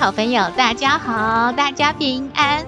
好朋友，大家好，大家平安。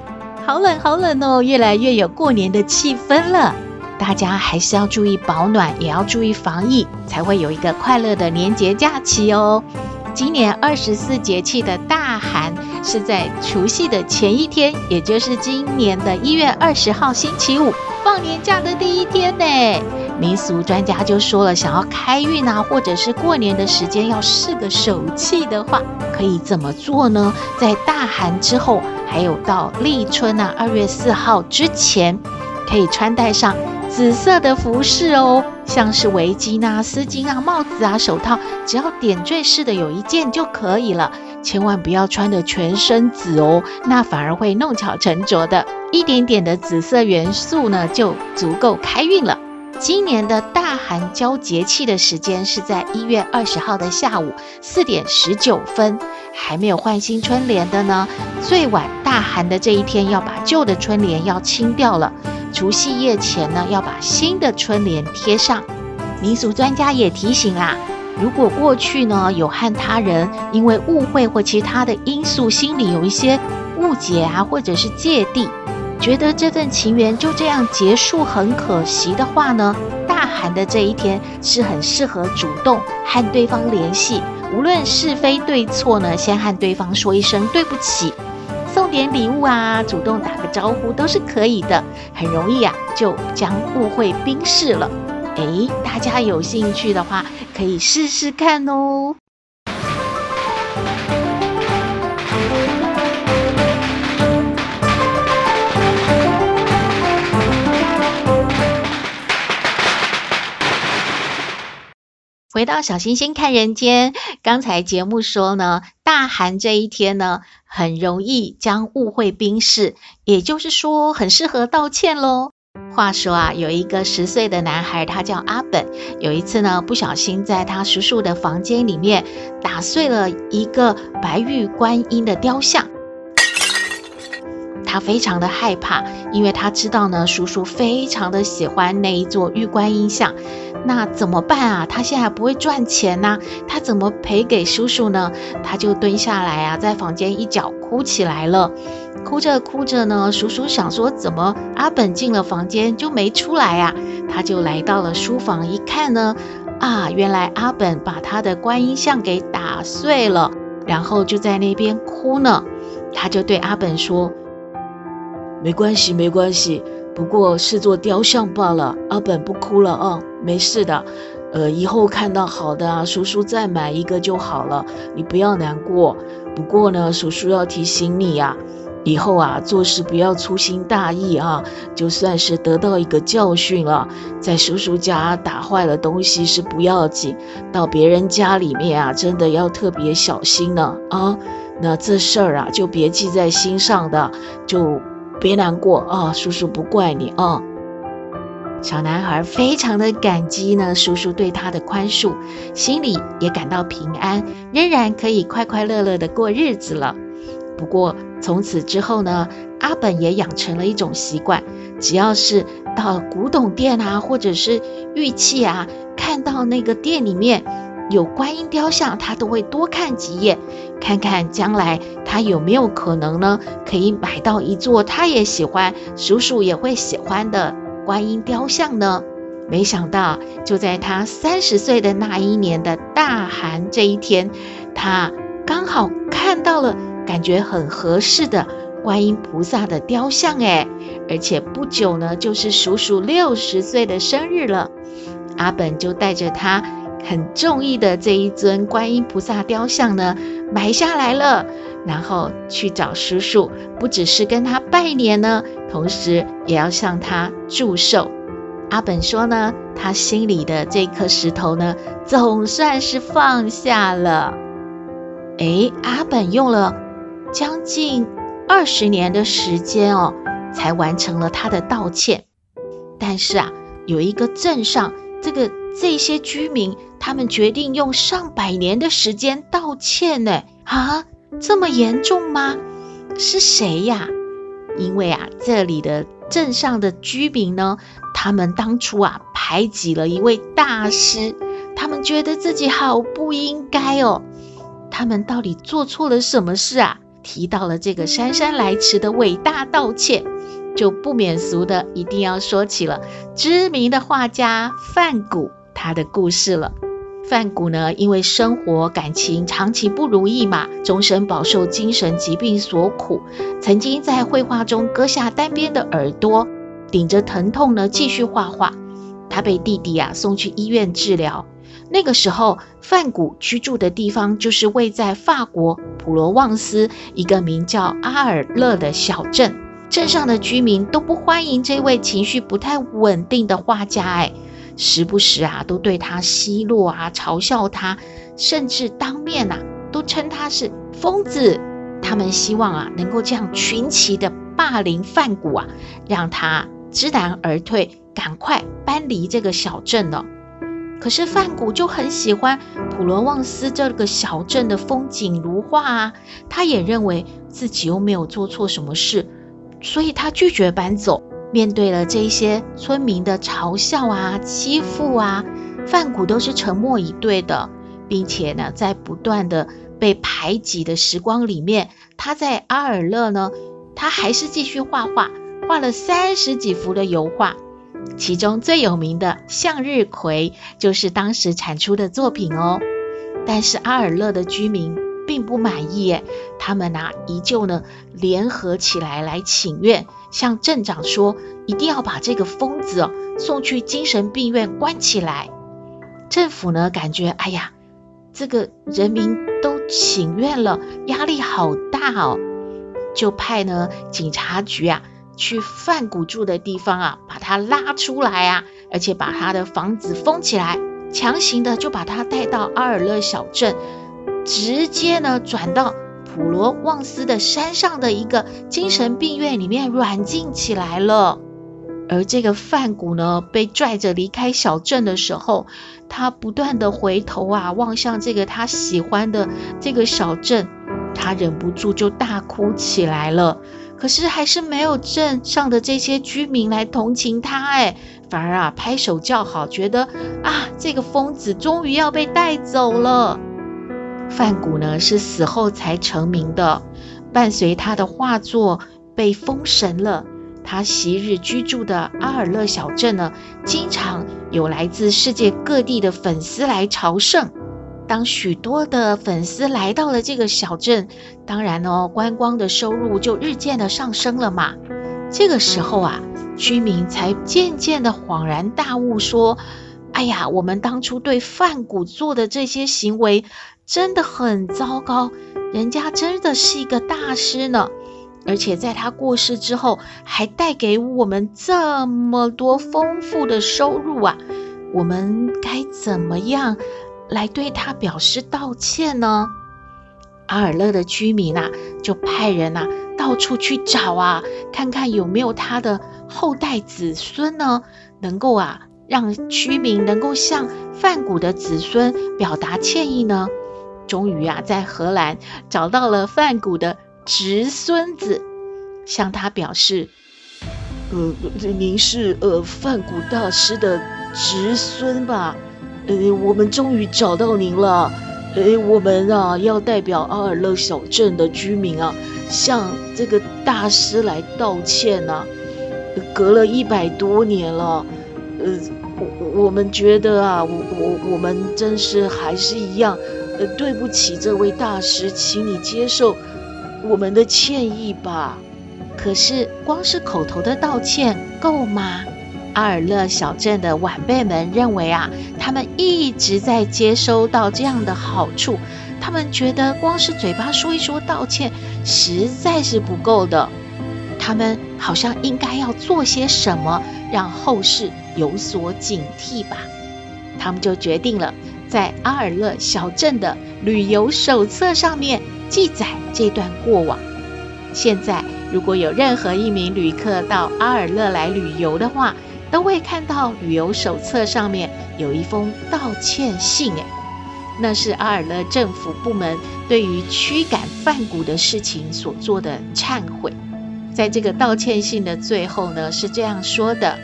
好冷，好冷哦，越来越有过年的气氛了。大家还是要注意保暖，也要注意防疫，才会有一个快乐的年节假期哦。今年二十四节气的大寒是在除夕的前一天，也就是今年的一月二十号星期五，放年假的第一天呢。民俗专家就说了，想要开运啊，或者是过年的时间要试个手气的话，可以怎么做呢？在大寒之后，还有到立春啊，二月四号之前，可以穿戴上。紫色的服饰哦，像是围巾啊、丝巾啊、帽子啊、手套，只要点缀式的有一件就可以了。千万不要穿的全身紫哦，那反而会弄巧成拙的。一点点的紫色元素呢，就足够开运了。今年的大寒交节气的时间是在一月二十号的下午四点十九分。还没有换新春联的呢，最晚大寒的这一天要把旧的春联要清掉了。除夕夜前呢，要把新的春联贴上。民俗专家也提醒啦，如果过去呢有和他人因为误会或其他的因素，心里有一些误解啊，或者是芥蒂，觉得这份情缘就这样结束很可惜的话呢，大寒的这一天是很适合主动和对方联系，无论是非对错呢，先和对方说一声对不起。送点礼物啊，主动打个招呼都是可以的，很容易啊，就将误会冰释了。诶，大家有兴趣的话，可以试试看哦。回到小星星看人间，刚才节目说呢，大寒这一天呢，很容易将误会冰释，也就是说，很适合道歉喽。话说啊，有一个十岁的男孩，他叫阿本，有一次呢，不小心在他叔叔的房间里面打碎了一个白玉观音的雕像。他非常的害怕，因为他知道呢，叔叔非常的喜欢那一座玉观音像。那怎么办啊？他现在不会赚钱呐，他怎么赔给叔叔呢？他就蹲下来啊，在房间一角哭起来了。哭着哭着呢，叔叔想说，怎么阿本进了房间就没出来啊？他就来到了书房一看呢，啊，原来阿本把他的观音像给打碎了，然后就在那边哭呢。他就对阿本说。没关系，没关系，不过是座雕像罢了。阿本不哭了啊，没事的。呃，以后看到好的啊，叔叔再买一个就好了，你不要难过。不过呢，叔叔要提醒你呀，以后啊做事不要粗心大意啊，就算是得到一个教训了。在叔叔家打坏了东西是不要紧，到别人家里面啊，真的要特别小心呢啊。那这事儿啊，就别记在心上的，就。别难过啊、哦，叔叔不怪你啊、哦。小男孩非常的感激呢，叔叔对他的宽恕，心里也感到平安，仍然可以快快乐乐的过日子了。不过从此之后呢，阿本也养成了一种习惯，只要是到古董店啊，或者是玉器啊，看到那个店里面。有观音雕像，他都会多看几眼，看看将来他有没有可能呢，可以买到一座他也喜欢、叔叔也会喜欢的观音雕像呢。没想到，就在他三十岁的那一年的大寒这一天，他刚好看到了感觉很合适的观音菩萨的雕像，诶，而且不久呢，就是叔叔六十岁的生日了。阿本就带着他。很中意的这一尊观音菩萨雕像呢，买下来了，然后去找叔叔，不只是跟他拜年呢，同时也要向他祝寿。阿本说呢，他心里的这颗石头呢，总算是放下了。诶，阿本用了将近二十年的时间哦，才完成了他的道歉。但是啊，有一个镇上这个这些居民，他们决定用上百年的时间道歉呢。啊，这么严重吗？是谁呀？因为啊，这里的镇上的居民呢，他们当初啊排挤了一位大师，他们觉得自己好不应该哦。他们到底做错了什么事啊？提到了这个姗姗来迟的伟大道歉，就不免俗的一定要说起了知名的画家范谷他的故事了。梵谷呢，因为生活感情长期不如意嘛，终身饱受精神疾病所苦。曾经在绘画中割下单边的耳朵，顶着疼痛呢继续画画。他被弟弟啊送去医院治疗。那个时候，梵谷居住的地方就是位在法国普罗旺斯一个名叫阿尔勒的小镇。镇上的居民都不欢迎这位情绪不太稳定的画家，哎。时不时啊，都对他奚落啊，嘲笑他，甚至当面呐、啊，都称他是疯子。他们希望啊，能够这样群起的霸凌范谷啊，让他知难而退，赶快搬离这个小镇了。可是范谷就很喜欢普罗旺斯这个小镇的风景如画啊，他也认为自己又没有做错什么事，所以他拒绝搬走。面对了这些村民的嘲笑啊、欺负啊，梵谷都是沉默以对的，并且呢，在不断的被排挤的时光里面，他在阿尔勒呢，他还是继续画画，画了三十几幅的油画，其中最有名的《向日葵》就是当时产出的作品哦。但是阿尔勒的居民并不满意，诶，他们呢，依旧呢联合起来来请愿。向镇长说，一定要把这个疯子哦送去精神病院关起来。政府呢，感觉哎呀，这个人民都请愿了，压力好大哦，就派呢警察局啊去范谷住的地方啊，把他拉出来啊，而且把他的房子封起来，强行的就把他带到阿尔勒小镇，直接呢转到。普罗旺斯的山上的一个精神病院里面软禁起来了，而这个范谷呢，被拽着离开小镇的时候，他不断的回头啊，望向这个他喜欢的这个小镇，他忍不住就大哭起来了。可是还是没有镇上的这些居民来同情他，哎，反而啊拍手叫好，觉得啊这个疯子终于要被带走了。梵谷呢是死后才成名的，伴随他的画作被封神了。他昔日居住的阿尔勒小镇呢，经常有来自世界各地的粉丝来朝圣。当许多的粉丝来到了这个小镇，当然哦，观光的收入就日渐的上升了嘛。这个时候啊，居民才渐渐的恍然大悟，说：“哎呀，我们当初对范谷做的这些行为。”真的很糟糕，人家真的是一个大师呢，而且在他过世之后，还带给我们这么多丰富的收入啊！我们该怎么样来对他表示道歉呢？阿尔勒的居民啊，就派人啊到处去找啊，看看有没有他的后代子孙呢，能够啊让居民能够向梵谷的子孙表达歉意呢？终于啊，在荷兰找到了梵谷的侄孙子，向他表示：“呃，您是呃梵谷大师的侄孙吧？呃，我们终于找到您了。呃，我们啊要代表阿尔勒小镇的居民啊，向这个大师来道歉呐、隔了一百多年了，呃，我我们觉得啊，我我我们真是还是一样。”呃，对不起，这位大师，请你接受我们的歉意吧。可是，光是口头的道歉够吗？阿尔勒小镇的晚辈们认为啊，他们一直在接收到这样的好处，他们觉得光是嘴巴说一说道歉实在是不够的，他们好像应该要做些什么，让后世有所警惕吧。他们就决定了。在阿尔勒小镇的旅游手册上面记载这段过往。现在，如果有任何一名旅客到阿尔勒来旅游的话，都会看到旅游手册上面有一封道歉信。诶，那是阿尔勒政府部门对于驱赶梵谷的事情所做的忏悔。在这个道歉信的最后呢，是这样说的：“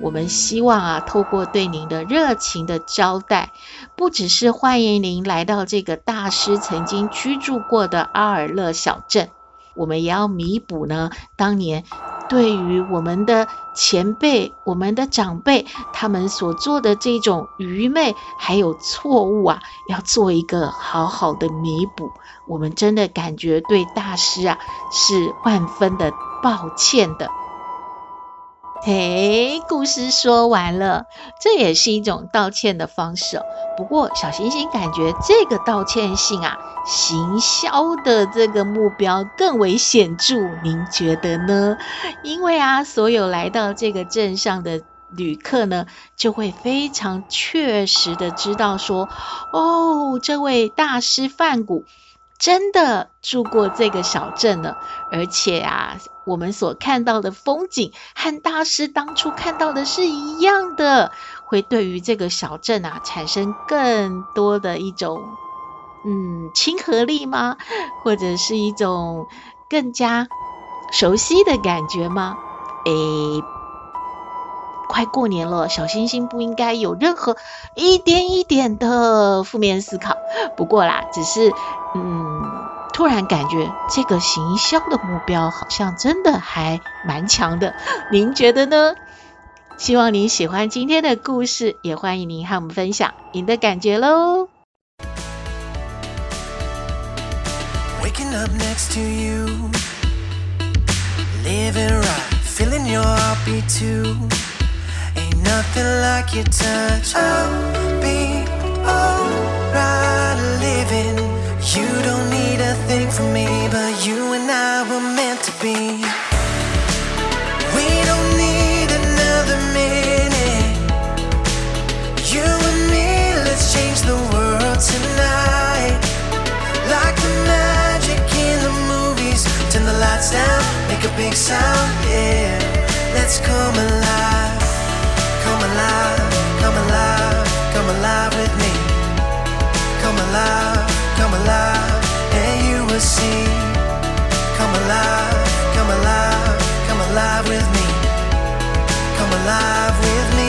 我们希望啊，透过对您的热情的招待，不只是欢迎您来到这个大师曾经居住过的阿尔勒小镇，我们也要弥补呢当年。”对于我们的前辈、我们的长辈，他们所做的这种愚昧还有错误啊，要做一个好好的弥补。我们真的感觉对大师啊是万分的抱歉的。嘿，故事说完了，这也是一种道歉的方式哦。不过小星星感觉这个道歉信啊，行销的这个目标更为显著，您觉得呢？因为啊，所有来到这个镇上的旅客呢，就会非常确实的知道说，哦，这位大师范谷。真的住过这个小镇了，而且啊，我们所看到的风景和大师当初看到的是一样的，会对于这个小镇啊产生更多的一种嗯亲和力吗？或者是一种更加熟悉的感觉吗？诶，快过年了，小星星不应该有任何一点一点的负面思考。不过啦，只是。嗯，突然感觉这个行销的目标好像真的还蛮强的，您觉得呢？希望您喜欢今天的故事，也欢迎您和我们分享您的感觉喽。You don't need a thing from me, but you and I were meant to be. We don't need another minute. You and me, let's change the world tonight. Like the magic in the movies. Turn the lights down, make a big sound, yeah. Let's come alive, come alive, come alive, come alive with me. Come alive come alive, and you will see. Come alive, come alive, come alive with me. Come alive with me,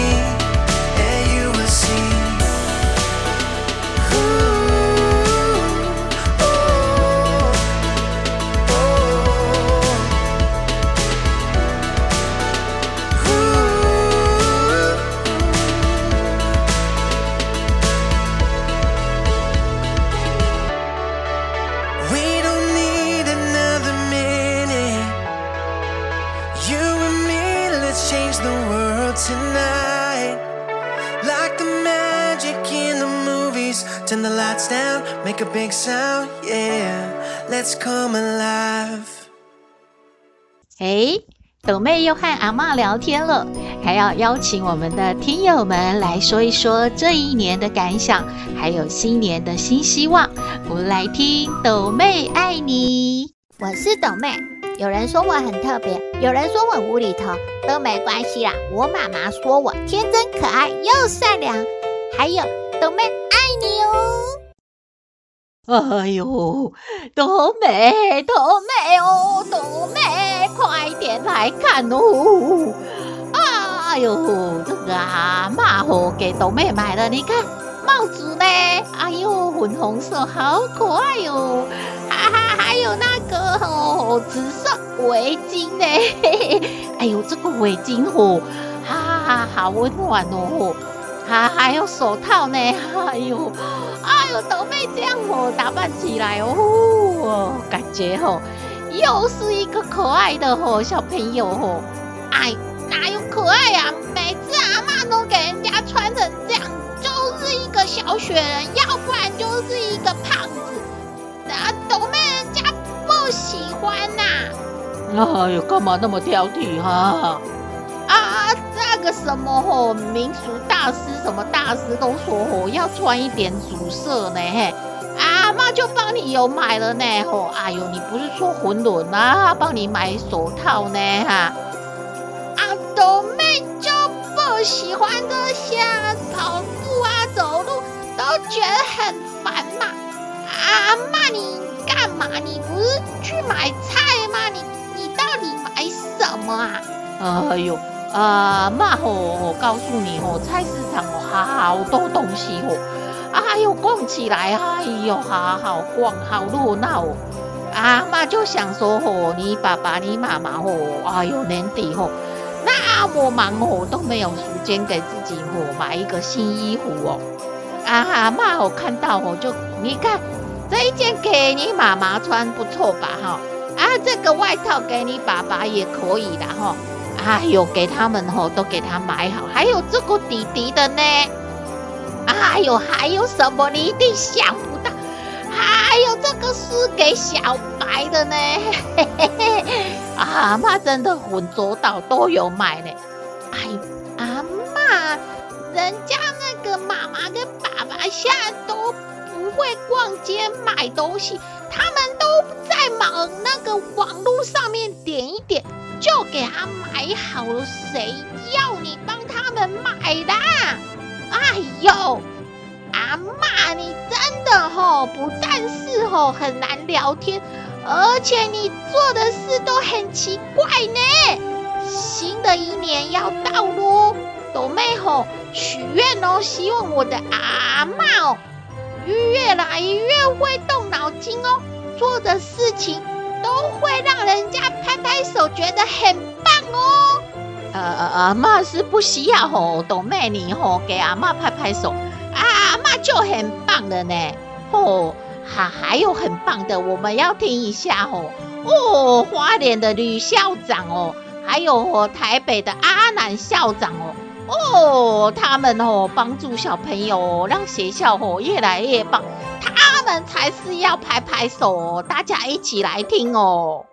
make a big sound, yeah. Let's come alive. 哎，抖妹又和阿嬷聊天了，还要邀请我们的听友们来说一说这一年的感想，还有新年的新希望。我们来听抖妹爱你，我是抖妹。有人说我很特别，有人说我无厘头，都没关系啦。我妈妈说我天真可爱又善良，还有抖妹。哎呦，斗妹，斗妹哦，斗妹，快点来看哦！哎呦，这个阿嬷哦，给斗妹买了，你看帽子呢？哎呦，粉红色，好可爱哟、哦！哈哈，还有那个哦，紫色围巾呢？嘿嘿，哎呦，这个围巾哦，哈哈，好温暖哦！哈，还有手套呢？哎呦！哎呦，斗妹这样哦，打扮起来哦，感觉哦，又是一个可爱的哦小朋友哦。哎，哪有可爱呀、每次阿妈都给人家穿成这样，就是一个小雪人，要不然就是一个胖子。啊，斗妹人家不喜欢呐、啊。哎呦，干嘛那么挑剔哈？这个什么吼民俗大师什么大师都说吼要穿一点主色呢嘿，阿妈就帮你有买了呢吼，哎呦你不是说混沌啊，帮你买手套呢哈，阿斗妹就不喜欢这些跑步啊走路都觉得很烦嘛，阿妈你干嘛？你不是去买菜吗？你你到底买什么啊？哎呦。啊，妈吼，我告诉你吼，菜市场哦，好多东西吼，哎呦，逛起来，哎呦，好好逛，好热闹哦。啊，妈就想说吼，你爸爸、你妈妈吼，哎呦，年底吼，那么忙吼，都没有时间给自己吼买一个新衣服哦。啊哈，妈我看到吼，就你看这一件给你妈妈穿不错吧哈？啊，这个外套给你爸爸也可以的哈。哎呦，给他们吼，都给他买好，还有这个弟弟的呢。哎呦，还有什么你一定想不到？还有这个是给小白的呢。嘿嘿嘿，阿妈真的很周到，都有买呢。哎，阿妈，人家那个妈妈跟爸爸现在都不会逛街买东西，他们都在忙那个网络上面点一点。就给他买好了，谁要你帮他们买的？哎呦，阿妈，你真的吼，不但是吼很难聊天，而且你做的事都很奇怪呢。新的一年要到喽，斗妹吼许愿哦，希望我的阿妈哦越来越会动脑筋哦，做的事情。都会让人家拍拍手，觉得很棒哦。呃，阿妈是不需要吼，斗妹你吼给阿妈拍拍手，啊、阿妈就很棒了呢。吼，还还有很棒的，我们要听一下吼。哦，花莲的吕校长哦，还有台北的阿南校长哦。哦，他们哦帮助小朋友，让学校哦越来越棒。他们才是要拍拍手，大家一起来听哦。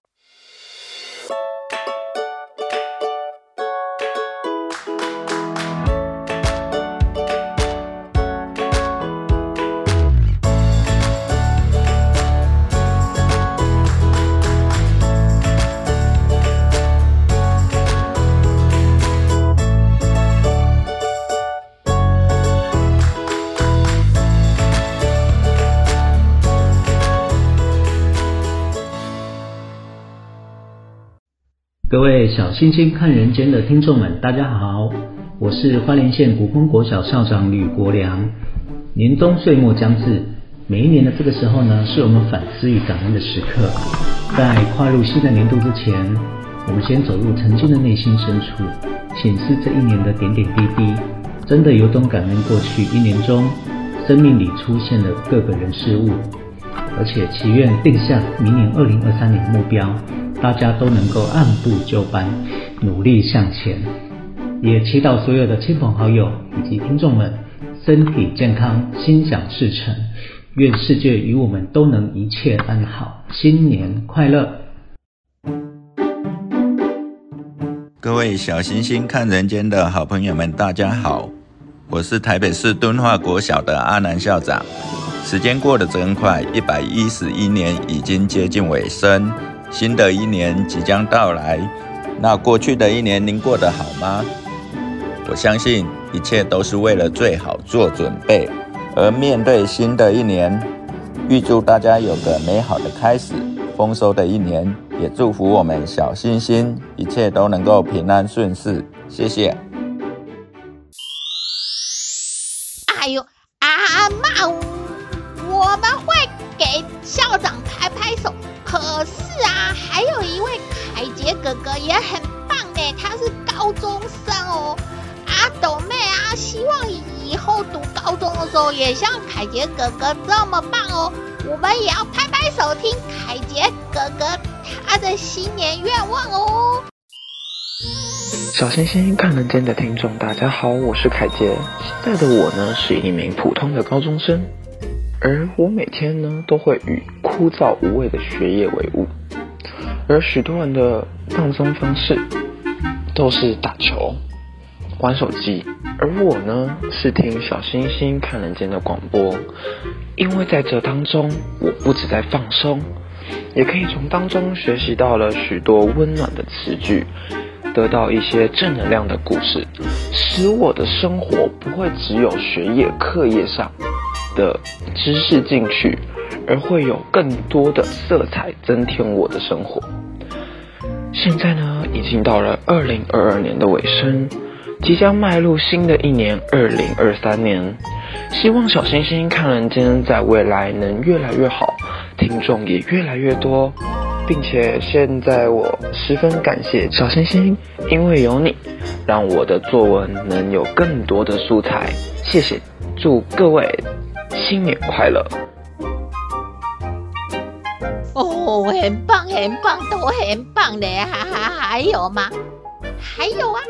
各位小星星看人间的听众们，大家好，我是花莲县谷丰国小校长吕国良。年终岁末将至，每一年的这个时候呢，是我们反思与感恩的时刻。在跨入新的年度之前，我们先走入曾经的内心深处，省思这一年的点点滴滴，真的由衷感恩过去一年中生命里出现的各个人事物，而且祈愿定下明年二零二三年的目标。大家都能够按部就班，努力向前，也祈祷所有的亲朋好友以及听众们身体健康，心想事成，愿世界与我们都能一切安好，新年快乐！各位小星星看人间的好朋友们，大家好，我是台北市敦化国小的阿南校长。时间过得真快，一百一十一年已经接近尾声。新的一年即将到来，那过去的一年您过得好吗？我相信一切都是为了最好做准备，而面对新的一年，预祝大家有个美好的开始，丰收的一年，也祝福我们小星星一切都能够平安顺遂。谢谢。哎呦，阿妈，我们会给校长。可是啊，还有一位凯杰哥哥也很棒呢，他是高中生哦。阿斗妹啊，希望以后读高中的时候也像凯杰哥哥这么棒哦。我们也要拍拍手，听凯杰哥哥他的新年愿望哦。小星星看人间的听众，大家好，我是凯杰。现在的我呢，是一名普通的高中生。而我每天呢，都会与枯燥无味的学业为伍，而许多人的放松方式都是打球，玩手机，而我呢是听小星星看人间的广播，因为在这当中，我不止在放松，也可以从当中学习到了许多温暖的词句，得到一些正能量的故事，使我的生活不会只有学业课业上的知识进去，而会有更多的色彩增添我的生活。现在呢，已经到了二零二二年的尾声，即将迈入新的一年二零二三年。希望小星星看人间在未来能越来越好，听众也越来越多，并且现在我十分感谢小星星，因为有你，让我的作文能有更多的素材。谢谢，祝各位新年快乐！哦，很棒，很棒，都很棒的！哈哈，还有吗？还有啊，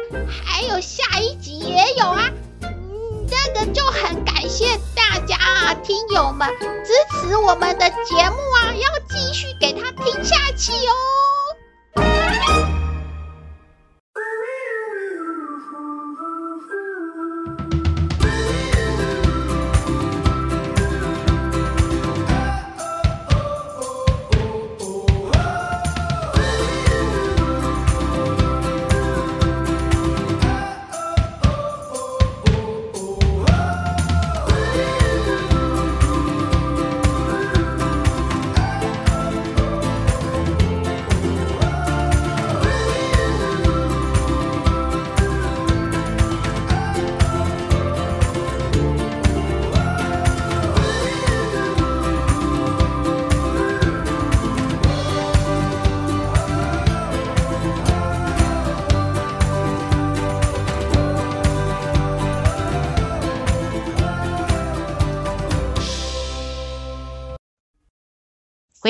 还有下一集也有啊。嗯，这个就很感谢大家啊，听友们支持我们的节目啊，要继续给他听下去哦。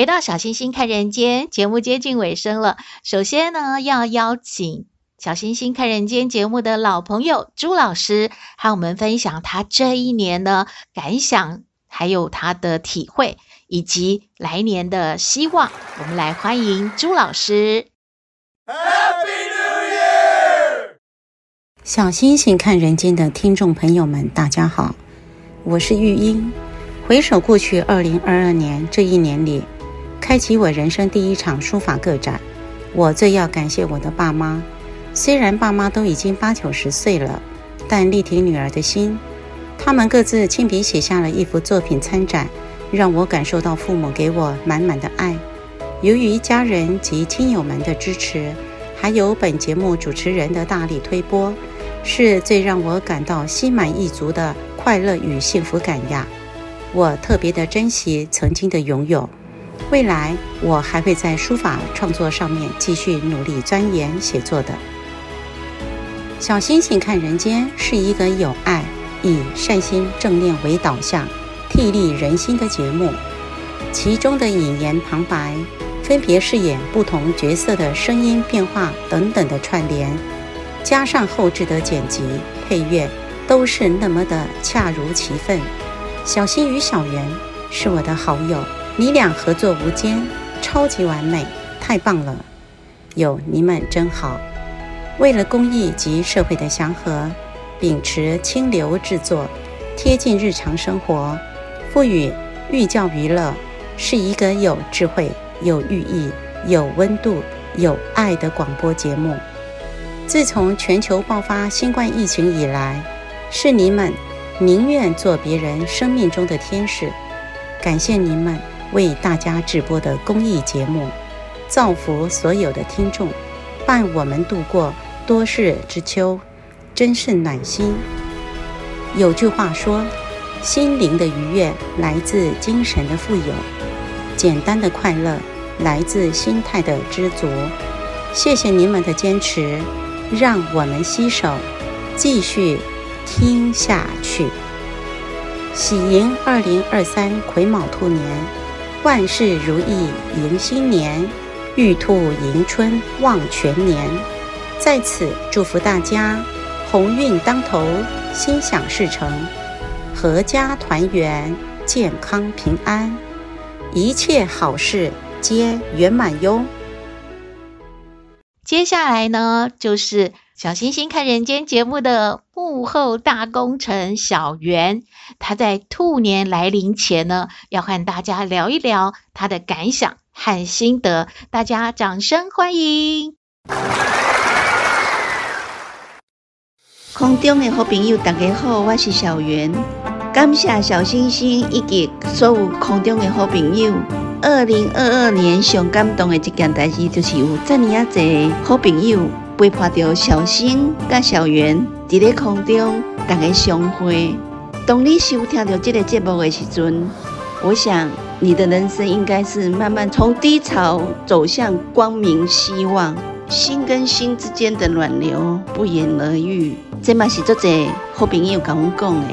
回到小星星看人间节目接近尾声了，首先呢，要邀请小星星看人间节目的老朋友朱老师和我们分享他这一年的感想，还有他的体会，以及来年的希望。我们来欢迎朱老师。Happy New Year！小星星看人间的听众朋友们，大家好，我是玉英。回首过去二零二二年这一年里。开启我人生第一场书法个展，我最要感谢我的爸妈。虽然爸妈都已经八九十岁了，但力挺女儿的心，他们各自亲笔写下了一幅作品参展，让我感受到父母给我满满的爱。由于家人及亲友们的支持，还有本节目主持人的大力推播，是最让我感到心满意足的快乐与幸福感呀！我特别的珍惜曾经的拥有。未来我还会在书法创作上面继续努力钻研写作的。小星星看人间是一个有爱、以善心正念为导向、替励人心的节目，其中的引言旁白、分别饰演不同角色的声音变化等等的串联，加上后置的剪辑配乐，都是那么的恰如其分。小星与小圆是我的好友。你俩合作无间，超级完美，太棒了！有你们真好。为了公益及社会的祥和，秉持清流制作，贴近日常生活，赋予寓教于乐，是一个有智慧、有寓意、有温度、有爱的广播节目。自从全球爆发新冠疫情以来，是你们宁愿做别人生命中的天使，感谢你们。为大家直播的公益节目，造福所有的听众，伴我们度过多事之秋，真是暖心。有句话说，心灵的愉悦来自精神的富有，简单的快乐来自心态的知足。谢谢你们的坚持，让我们携手继续听下去。喜迎二零二三癸卯兔年。万事如意迎新年，玉兔迎春望全年。在此祝福大家鸿运当头，心想事成，阖家团圆，健康平安，一切好事皆圆满哟。接下来呢，就是小星星看人间节目的幕后大功臣小圆，他在兔年来临前呢，要和大家聊一聊他的感想和心得。大家掌声欢迎！空中的好朋友，大家好，我是小圆。感谢小星星以及所有空中的好朋友。二零二二年上感动的一件代志，就是有这么啊侪好朋友。陪伴着小新甲小圆伫咧空中，大家相会。当你收听到这个节目的时阵，我想你的人生应该是慢慢从低潮走向光明希望。心跟心之间的暖流不言而喻。这嘛是做者好朋友跟我讲的。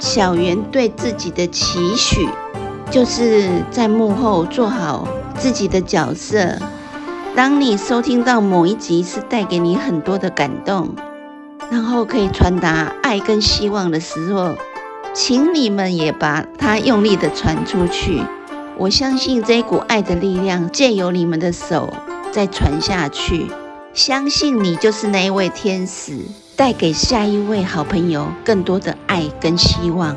小圆对自己的期许，就是在幕后做好自己的角色。当你收听到某一集是带给你很多的感动，然后可以传达爱跟希望的时候，请你们也把它用力的传出去。我相信这一股爱的力量借由你们的手再传下去，相信你就是那一位天使，带给下一位好朋友更多的爱跟希望。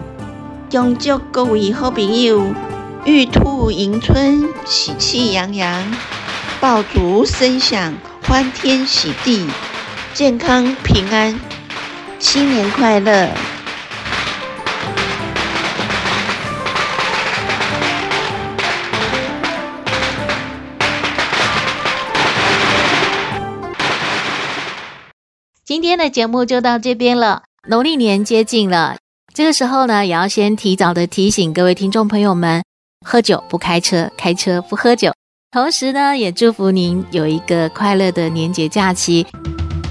恭祝各位好朋友玉兔迎春，喜气洋洋。爆竹声响，欢天喜地，健康平安，新年快乐！今天的节目就到这边了。农历年接近了，这个时候呢，也要先提早的提醒各位听众朋友们：喝酒不开车，开车不喝酒。同时呢，也祝福您有一个快乐的年节假期。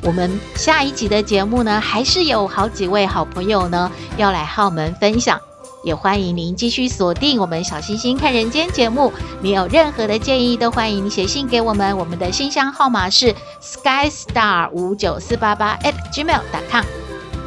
我们下一集的节目呢，还是有好几位好朋友呢要来和我们分享，也欢迎您继续锁定我们小星星看人间节目。你有任何的建议，都欢迎写信给我们，我们的信箱号码是 skystar 五九四八八 atgmail.com。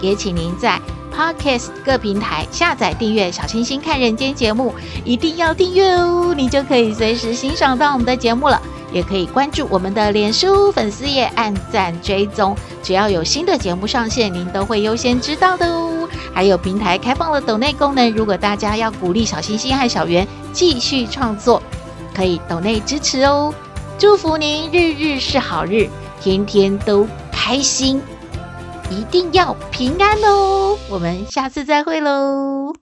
也请您在 Podcast 各平台下载订阅《小星星看人间》节目，一定要订阅哦，你就可以随时欣赏到我们的节目了。也可以关注我们的脸书粉丝页，按赞追踪，只要有新的节目上线，您都会优先知道的哦。还有平台开放了抖内功能，如果大家要鼓励小星星和小圆继续创作，可以抖内支持哦。祝福您日日是好日，天天都开心。一定要平安哦！我们下次再会喽。